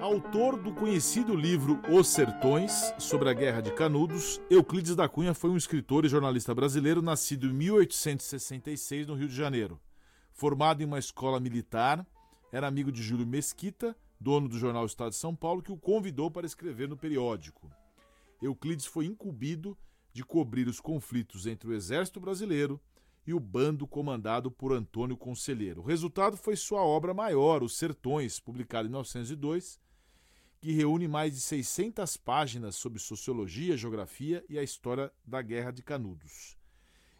Autor do conhecido livro Os Sertões, sobre a Guerra de Canudos, Euclides da Cunha foi um escritor e jornalista brasileiro nascido em 1866 no Rio de Janeiro. Formado em uma escola militar, era amigo de Júlio Mesquita, dono do jornal Estado de São Paulo, que o convidou para escrever no periódico. Euclides foi incumbido de cobrir os conflitos entre o exército brasileiro e o bando comandado por Antônio Conselheiro. O resultado foi sua obra maior, Os Sertões, publicada em 1902, que reúne mais de 600 páginas sobre sociologia, geografia e a história da Guerra de Canudos.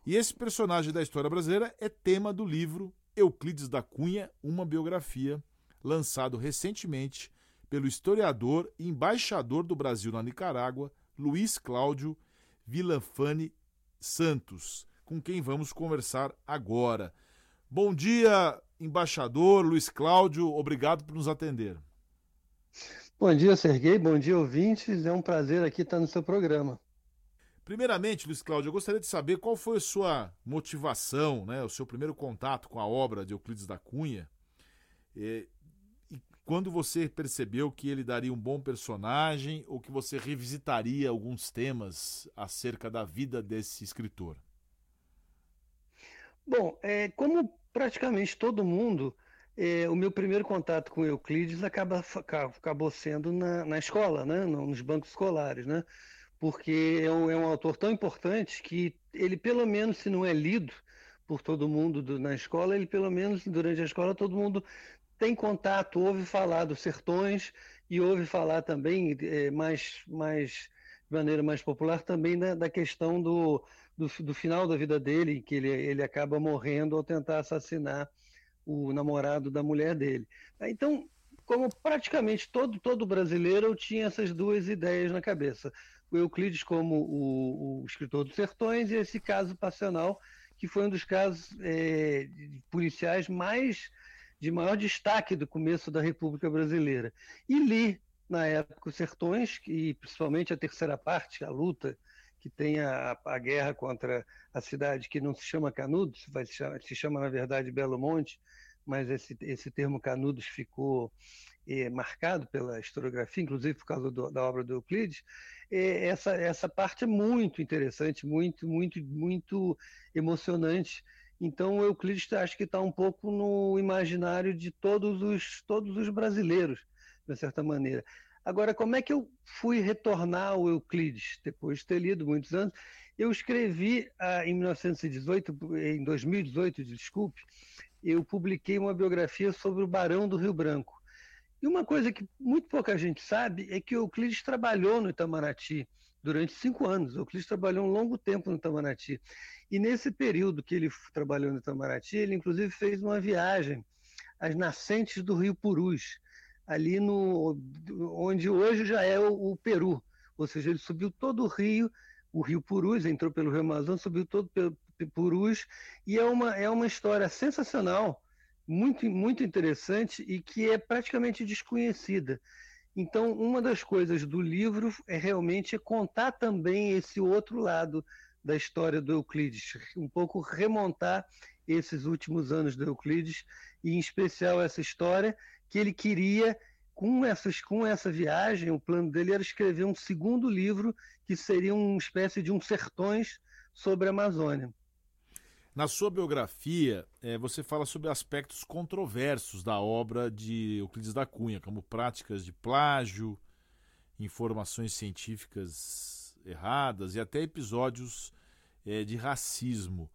E esse personagem da história brasileira é tema do livro Euclides da Cunha, uma biografia, lançado recentemente pelo historiador e embaixador do Brasil na Nicarágua, Luiz Cláudio Vilafane Santos, com quem vamos conversar agora. Bom dia, embaixador Luiz Cláudio, obrigado por nos atender. Bom dia, Serguei, bom dia, ouvintes. É um prazer aqui estar no seu programa. Primeiramente, Luiz Cláudio, eu gostaria de saber qual foi a sua motivação, né, o seu primeiro contato com a obra de Euclides da Cunha. E, e quando você percebeu que ele daria um bom personagem ou que você revisitaria alguns temas acerca da vida desse escritor? Bom, é, como praticamente todo mundo, é, o meu primeiro contato com Euclides acaba, acabou sendo na, na escola, né? nos bancos escolares, né? porque é um, é um autor tão importante que ele, pelo menos, se não é lido por todo mundo do, na escola, ele, pelo menos, durante a escola, todo mundo tem contato, ouve falar dos sertões e ouve falar também é, mais, mais de maneira mais popular também da, da questão do, do, do, final da vida dele, que ele, ele acaba morrendo ao tentar assassinar o namorado da mulher dele. Então, como praticamente todo, todo brasileiro, eu tinha essas duas ideias na cabeça. O Euclides como o, o escritor dos sertões e esse caso passional, que foi um dos casos é, policiais mais de maior destaque do começo da República Brasileira. E li na época os Sertões, e principalmente a terceira parte, a luta que tem a, a guerra contra a cidade que não se chama Canudos, se, se chama na verdade Belo Monte, mas esse, esse termo Canudos ficou é, marcado pela historiografia, inclusive por causa do, da obra do Euclides, é, essa, essa parte é muito interessante, muito, muito, muito emocionante. Então, o Euclides acho que está um pouco no imaginário de todos os, todos os brasileiros de certa maneira. Agora, como é que eu fui retornar ao Euclides, depois de ter lido muitos anos? Eu escrevi ah, em 1918, em 2018, desculpe, eu publiquei uma biografia sobre o Barão do Rio Branco. E uma coisa que muito pouca gente sabe é que o Euclides trabalhou no Itamaraty durante cinco anos. O Euclides trabalhou um longo tempo no Itamaraty. E nesse período que ele trabalhou no Itamaraty, ele inclusive fez uma viagem às nascentes do Rio Purus, ali no onde hoje já é o, o, Peru. Ou seja, ele subiu todo o rio, o rio Purus, entrou pelo Rio Amazonas, subiu todo pelo Purus, e é uma, é uma história sensacional, muito, muito interessante e que é praticamente desconhecida. Então, uma das coisas do livro é realmente contar também esse outro lado da história do Euclides, um pouco remontar esses últimos anos do Euclides, e em especial essa história que ele queria, com, essas, com essa viagem, o plano dele era escrever um segundo livro que seria uma espécie de um sertões sobre a Amazônia. Na sua biografia, é, você fala sobre aspectos controversos da obra de Euclides da Cunha, como práticas de plágio, informações científicas erradas e até episódios é, de racismo.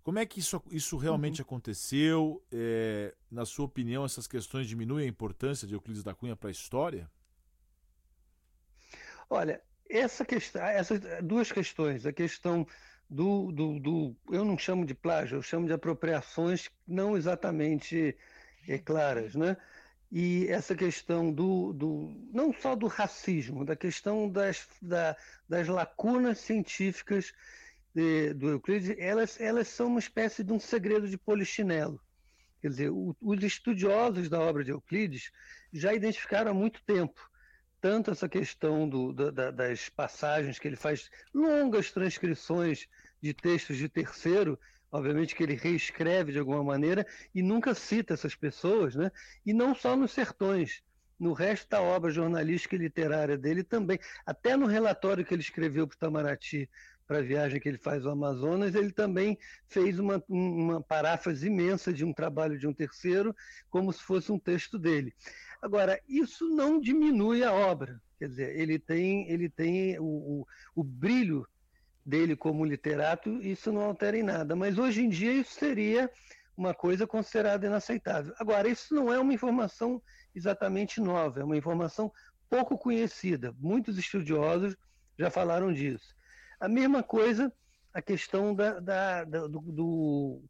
Como é que isso, isso realmente uhum. aconteceu? É, na sua opinião, essas questões diminuem a importância de Euclides da Cunha para a história? Olha, essa questão, essas duas questões, a questão do, do, do, eu não chamo de plágio, eu chamo de apropriações não exatamente é, claras, né? E essa questão do, do não só do racismo, da questão das, da, das lacunas científicas de, do Euclides, elas, elas são uma espécie de um segredo de polichinelo. Quer dizer, o, os estudiosos da obra de Euclides já identificaram há muito tempo tanto essa questão do, da, das passagens que ele faz, longas transcrições de textos de terceiro, obviamente que ele reescreve de alguma maneira e nunca cita essas pessoas, né? e não só nos sertões. no resto da obra jornalística e literária dele também. Até no relatório que ele escreveu para o Itamaraty, para a viagem que ele faz ao Amazonas, ele também fez uma, uma paráfrase imensa de um trabalho de um terceiro, como se fosse um texto dele. Agora, isso não diminui a obra, quer dizer, ele tem, ele tem o, o, o brilho dele como literato, isso não altera em nada, mas hoje em dia isso seria uma coisa considerada inaceitável. Agora, isso não é uma informação exatamente nova, é uma informação pouco conhecida. Muitos estudiosos já falaram disso. A mesma coisa a questão da, da, da, do, do,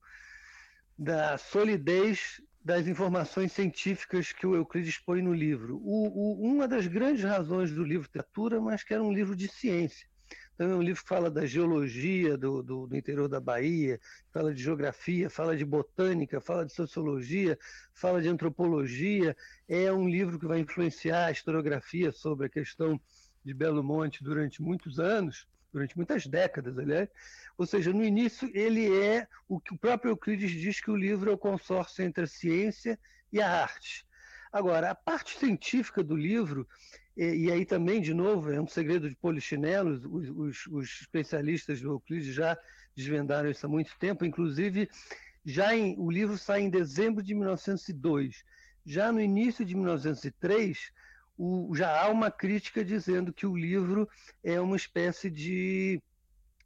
da solidez das informações científicas que o Euclides põe no livro. O, o, uma das grandes razões do livro literatura, mas que era um livro de ciência. Então é um livro que fala da geologia do, do, do, interior da Bahia, fala de geografia, fala de botânica, fala de sociologia, fala de antropologia. É um livro que vai influenciar a historiografia sobre a questão de Belo Monte durante muitos anos, durante muitas décadas, aliás. Ou seja, no início ele é o que o próprio Euclides diz que o livro é o consórcio entre a ciência e a arte. Agora, a parte científica do livro e, e, aí também, de novo, é um segredo de polichinelos, os, os, os, especialistas do Euclides já desvendaram isso há muito tempo, inclusive já em, o livro sai em dezembro de 1902. Já no início de 1903, o, já há uma crítica dizendo que o livro é uma espécie de,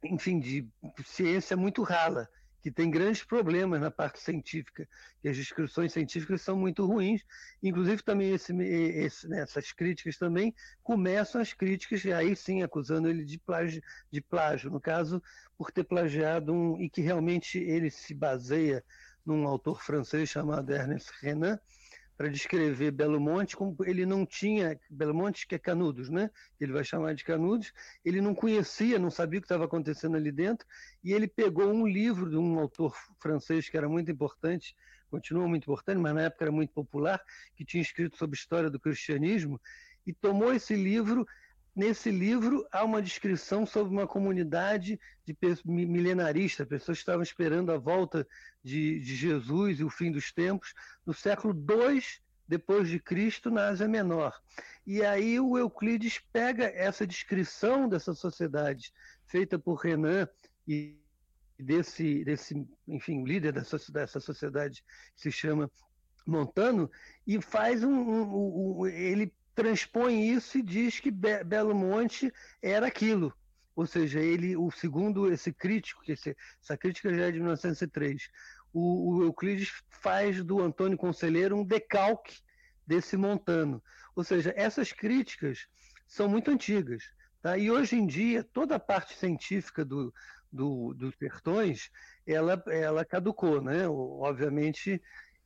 enfim, de ciência muito rala, que tem grandes problemas na parte científica, que as descrições científicas são muito ruins. Inclusive, também esse, esse, né, essas críticas também começam as críticas, e aí sim acusando ele de plágio, de plágio, no caso, por ter plagiado um, e que realmente ele se baseia num autor francês chamado Ernest Renan, para descrever Belo Monte, como ele não tinha, Belo Monte que é Canudos, né? Ele vai chamar de Canudos, ele não conhecia, não sabia o que estava acontecendo ali dentro, e ele pegou um livro de um autor francês que era muito importante, continua muito importante, mas na época era muito popular, que tinha escrito sobre a história do cristianismo, e tomou esse livro Nesse livro há uma descrição sobre uma comunidade de milenarista, pessoas que estavam esperando a volta de, de Jesus e o fim dos tempos, no século II depois de Cristo na Ásia Menor. E aí o Euclides pega essa descrição dessa sociedade feita por Renan e desse, desse enfim, líder dessa, dessa sociedade que se chama Montano e faz um, um, um ele transpõe isso e diz que Be Belo Monte era aquilo. Ou seja, ele, o segundo esse crítico, que esse, essa crítica já é de 1903, o, o Euclides faz do Antônio Conselheiro um decalque desse Montano. Ou seja, essas críticas são muito antigas. Tá? E hoje em dia, toda a parte científica do, do, dos sertões, ela, ela caducou. Né? Obviamente,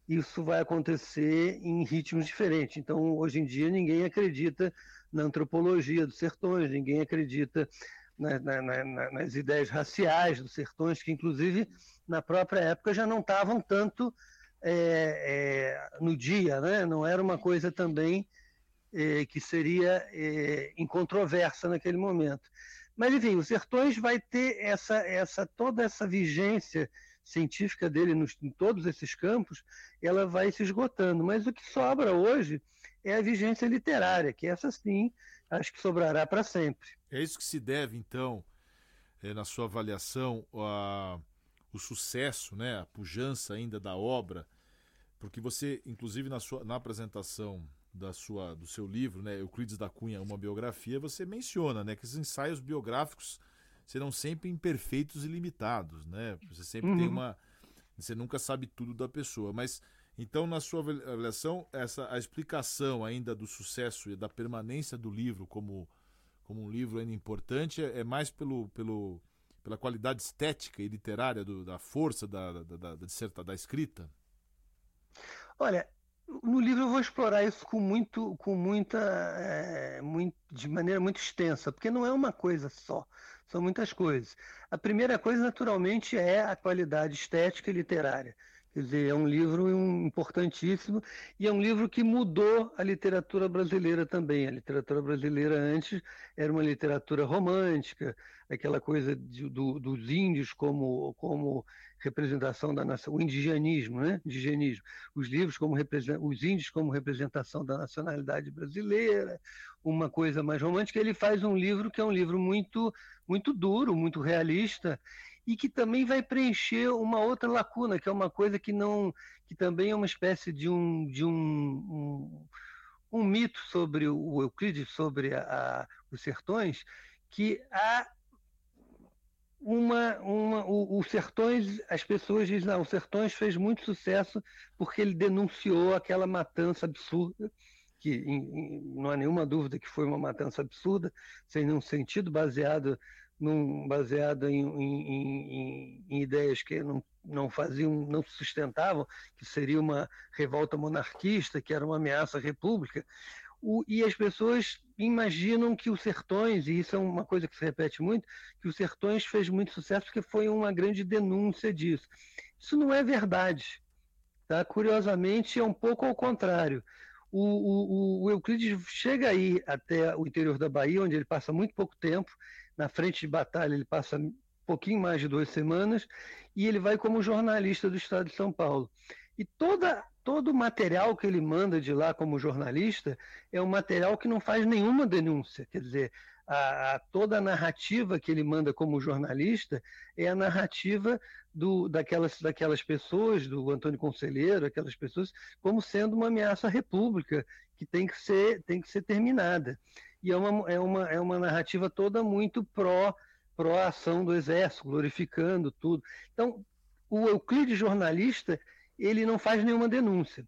isso vai acontecer em ritmos diferentes. Então, hoje em dia, ninguém acredita na antropologia dos sertões, ninguém acredita na, na, na, nas ideias raciais dos sertões, que, inclusive, na própria época já não estavam tanto é, é, no dia, né? não era uma coisa também é, que seria é, incontroversa naquele momento. Mas, enfim, os sertões vai ter essa, essa toda essa vigência científica dele nos, em todos esses campos, ela vai se esgotando. Mas o que sobra hoje é a vigência literária, que essa sim acho que sobrará para sempre. É isso que se deve, então, é, na sua avaliação, a, o sucesso, né, a pujança ainda da obra, porque você, inclusive na, sua, na apresentação da sua, do seu livro, né, Euclides da Cunha, uma biografia, você menciona né, que os ensaios biográficos serão sempre imperfeitos e limitados, né? Você sempre uhum. tem uma. Você nunca sabe tudo da pessoa. Mas, então, na sua avaliação, essa, a explicação ainda do sucesso e da permanência do livro como, como um livro ainda importante é, é mais pelo, pelo, pela qualidade estética e literária do, da força da, da, da, da, da escrita? Olha, no livro eu vou explorar isso com muito, com muita, é, muito, de maneira muito extensa, porque não é uma coisa só, são muitas coisas. A primeira coisa, naturalmente, é a qualidade estética e literária. Quer dizer, é um livro importantíssimo e é um livro que mudou a literatura brasileira também. A literatura brasileira antes era uma literatura romântica, aquela coisa de, do, dos índios como, como representação da nação, o indigenismo, né? Indigenismo. Os livros como os índios como representação da nacionalidade brasileira, uma coisa mais romântica. Ele faz um livro que é um livro muito, muito duro, muito realista e que também vai preencher uma outra lacuna, que é uma coisa que não, que também é uma espécie de um, de um, um, um mito sobre o Euclides, sobre a, a, os sertões, que há uma, uma o, Sertões, as pessoas dizem, não, o Sertões fez muito sucesso porque ele denunciou aquela matança absurda, que em, em, não há nenhuma dúvida que foi uma matança absurda, sem nenhum sentido, baseado num, baseada em, em, em, ideias que não, não faziam, não sustentavam, que seria uma revolta monarquista, que era uma ameaça à república. O, e as pessoas imaginam que os Sertões, e isso é uma coisa que se repete muito, que os Sertões fez muito sucesso porque foi uma grande denúncia disso. Isso não é verdade. Tá? Curiosamente, é um pouco ao contrário. O, o, o Euclides chega aí até o interior da Bahia, onde ele passa muito pouco tempo, na frente de batalha ele passa um pouquinho mais de duas semanas e ele vai como jornalista do Estado de São Paulo. E toda, todo o material que ele manda de lá como jornalista é um material que não faz nenhuma denúncia. Quer dizer, a, a, toda a narrativa que ele manda como jornalista é a narrativa do, daquelas, daquelas pessoas, do Antônio Conselheiro, aquelas pessoas, como sendo uma ameaça à República, que tem que ser, tem que ser terminada e é uma, é uma, é uma narrativa toda muito pró, pró ação do exército, glorificando tudo. Então, o Euclides jornalista, ele não faz nenhuma denúncia.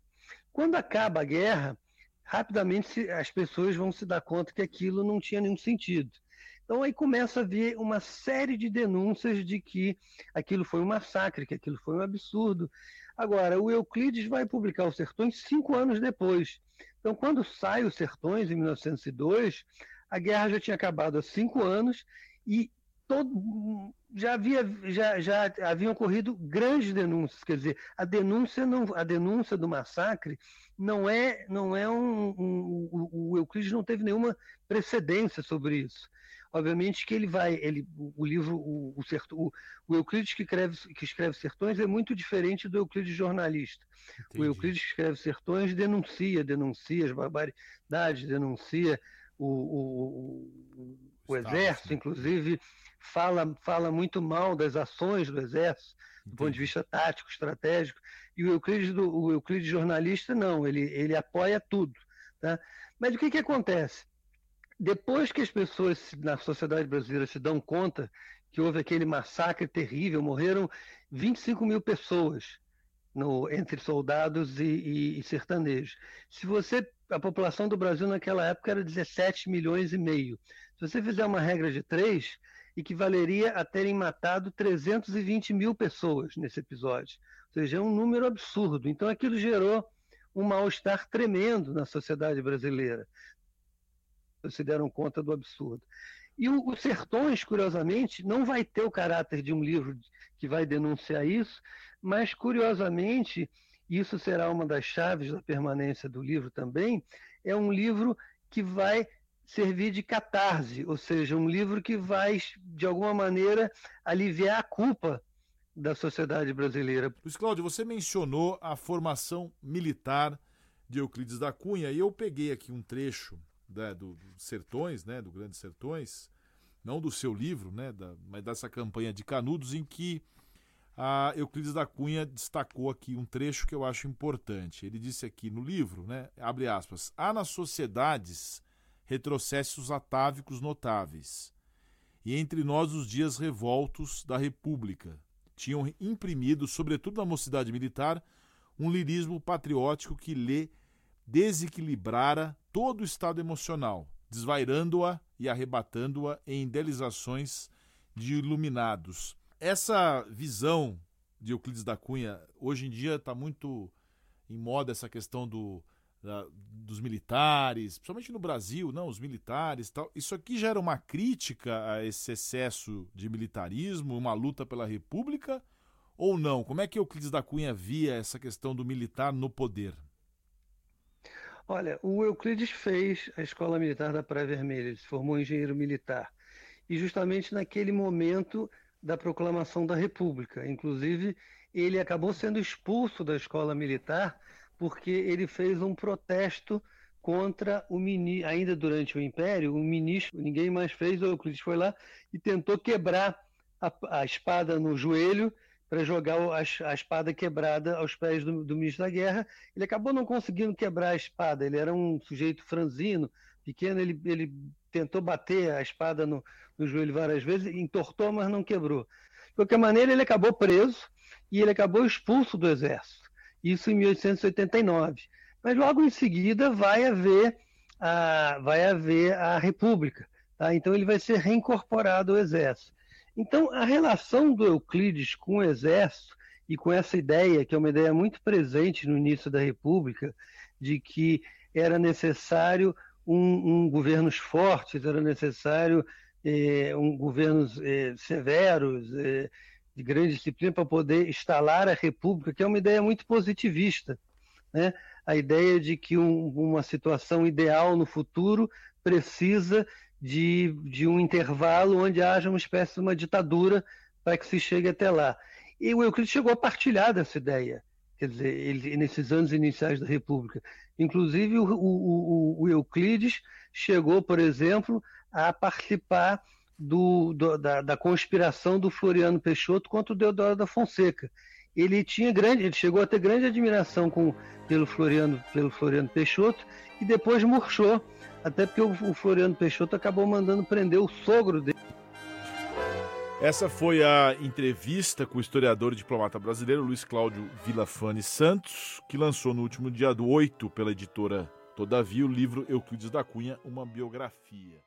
Quando acaba a guerra, rapidamente as pessoas vão se dar conta que aquilo não tinha nenhum sentido. Então aí começa a haver uma série de denúncias de que aquilo foi um massacre, que aquilo foi um absurdo. Agora, o Euclides vai publicar Os Sertões cinco anos depois. Então, quando sai os Sertões, em 1902, a guerra já tinha acabado há cinco anos e todo, já, havia, já, já haviam ocorrido grandes denúncias. Quer dizer, a denúncia, não, a denúncia do massacre não é, não é um, um, um o Euclides não teve nenhuma precedência sobre isso. Obviamente que ele vai, ele, o livro, o, o, o, o Euclides que escreve, que escreve Sertões é muito diferente do Euclides jornalista. Entendi. O Euclides que escreve Sertões denuncia, denuncia as barbaridades, denuncia o, o, o exército, né? inclusive fala, fala muito mal das ações do exército, do ponto de vista tático, estratégico. E o Euclides, do, o Euclides jornalista, não, ele, ele apoia tudo. Tá? Mas o que, que acontece? depois que as pessoas na sociedade brasileira se dão conta que houve aquele massacre terrível, morreram 25 mil pessoas no, entre soldados e, e, e, sertanejos. Se você, a população do Brasil naquela época era 17 milhões e meio. Se você fizer uma regra de três, equivaleria a terem matado 320 mil pessoas nesse episódio. Ou seja, é um número absurdo. Então aquilo gerou um mal-estar tremendo na sociedade brasileira se deram conta do absurdo. E o, o Sertões, curiosamente, não vai ter o caráter de um livro que vai denunciar isso, mas, curiosamente, isso será uma das chaves da permanência do livro também, é um livro que vai servir de catarse, ou seja, um livro que vai, de alguma maneira, aliviar a culpa da sociedade brasileira. Luiz Cláudio, você mencionou a formação militar de Euclides da Cunha e eu peguei aqui um trecho da, do, do Sertões, né, do Grandes Sertões, não do seu livro, né, da, mas dessa campanha de Canudos, em que a Euclides da Cunha destacou aqui um trecho que eu acho importante. Ele disse aqui no livro, né, abre aspas, há nas sociedades retrocessos atávicos notáveis, e entre nós os dias revoltos da República tinham imprimido, sobretudo na mocidade militar, um lirismo patriótico que lhe desequilibrara todo o estado emocional, desvairando-a e arrebatando-a em idealizações de iluminados. Essa visão de Euclides da Cunha, hoje em dia está muito em moda essa questão do, da, dos militares, principalmente no Brasil, não, os militares tal. Isso aqui gera uma crítica a esse excesso de militarismo, uma luta pela república, ou não? Como é que Euclides da Cunha via essa questão do militar no poder? Olha, o Euclides fez a Escola Militar da Praia Vermelha, ele se formou engenheiro militar. E justamente naquele momento da proclamação da República. Inclusive, ele acabou sendo expulso da escola militar porque ele fez um protesto contra o ministro, ainda durante o Império, o ministro, ninguém mais fez, o Euclides foi lá e tentou quebrar a, a espada no joelho para jogar a, a, espada quebrada aos pés do, do, ministro da Guerra. Ele acabou não conseguindo quebrar a espada, ele era um sujeito franzino, pequeno, ele, ele tentou bater a espada no, no joelho várias vezes, entortou, mas não quebrou. De qualquer maneira, ele acabou preso e ele acabou expulso do exército. Isso em 1889. Mas logo em seguida vai haver a, vai haver a República. Tá? Então ele vai ser reincorporado ao exército. Então a relação do Euclides com o exército e com essa ideia, que é uma ideia muito presente no início da República, de que era necessário um, um governos fortes, era necessário eh, um governos eh, severos, eh, de grande disciplina, para poder instalar a República, que é uma ideia muito positivista. Né? A ideia de que um, uma situação ideal no futuro precisa de, de um intervalo onde haja uma espécie de uma ditadura para que se chegue até lá. E o Euclides chegou a partilhar dessa ideia, quer dizer, ele, nesses anos iniciais da República. Inclusive, o, o, o Euclides chegou, por exemplo, a participar do, do, da, da, conspiração do Floriano Peixoto contra o Deodoro da Fonseca. Ele tinha grande, ele chegou a ter grande admiração com, pelo Floriano, pelo Floriano Peixoto e depois murchou, até porque o, Floriano Peixoto acabou mandando prender o sogro dele. Essa foi a entrevista com o historiador e diplomata brasileiro Luiz Cláudio Villafane Santos, que lançou no último dia do 8 pela editora Todavia o livro Euclides da Cunha, uma biografia.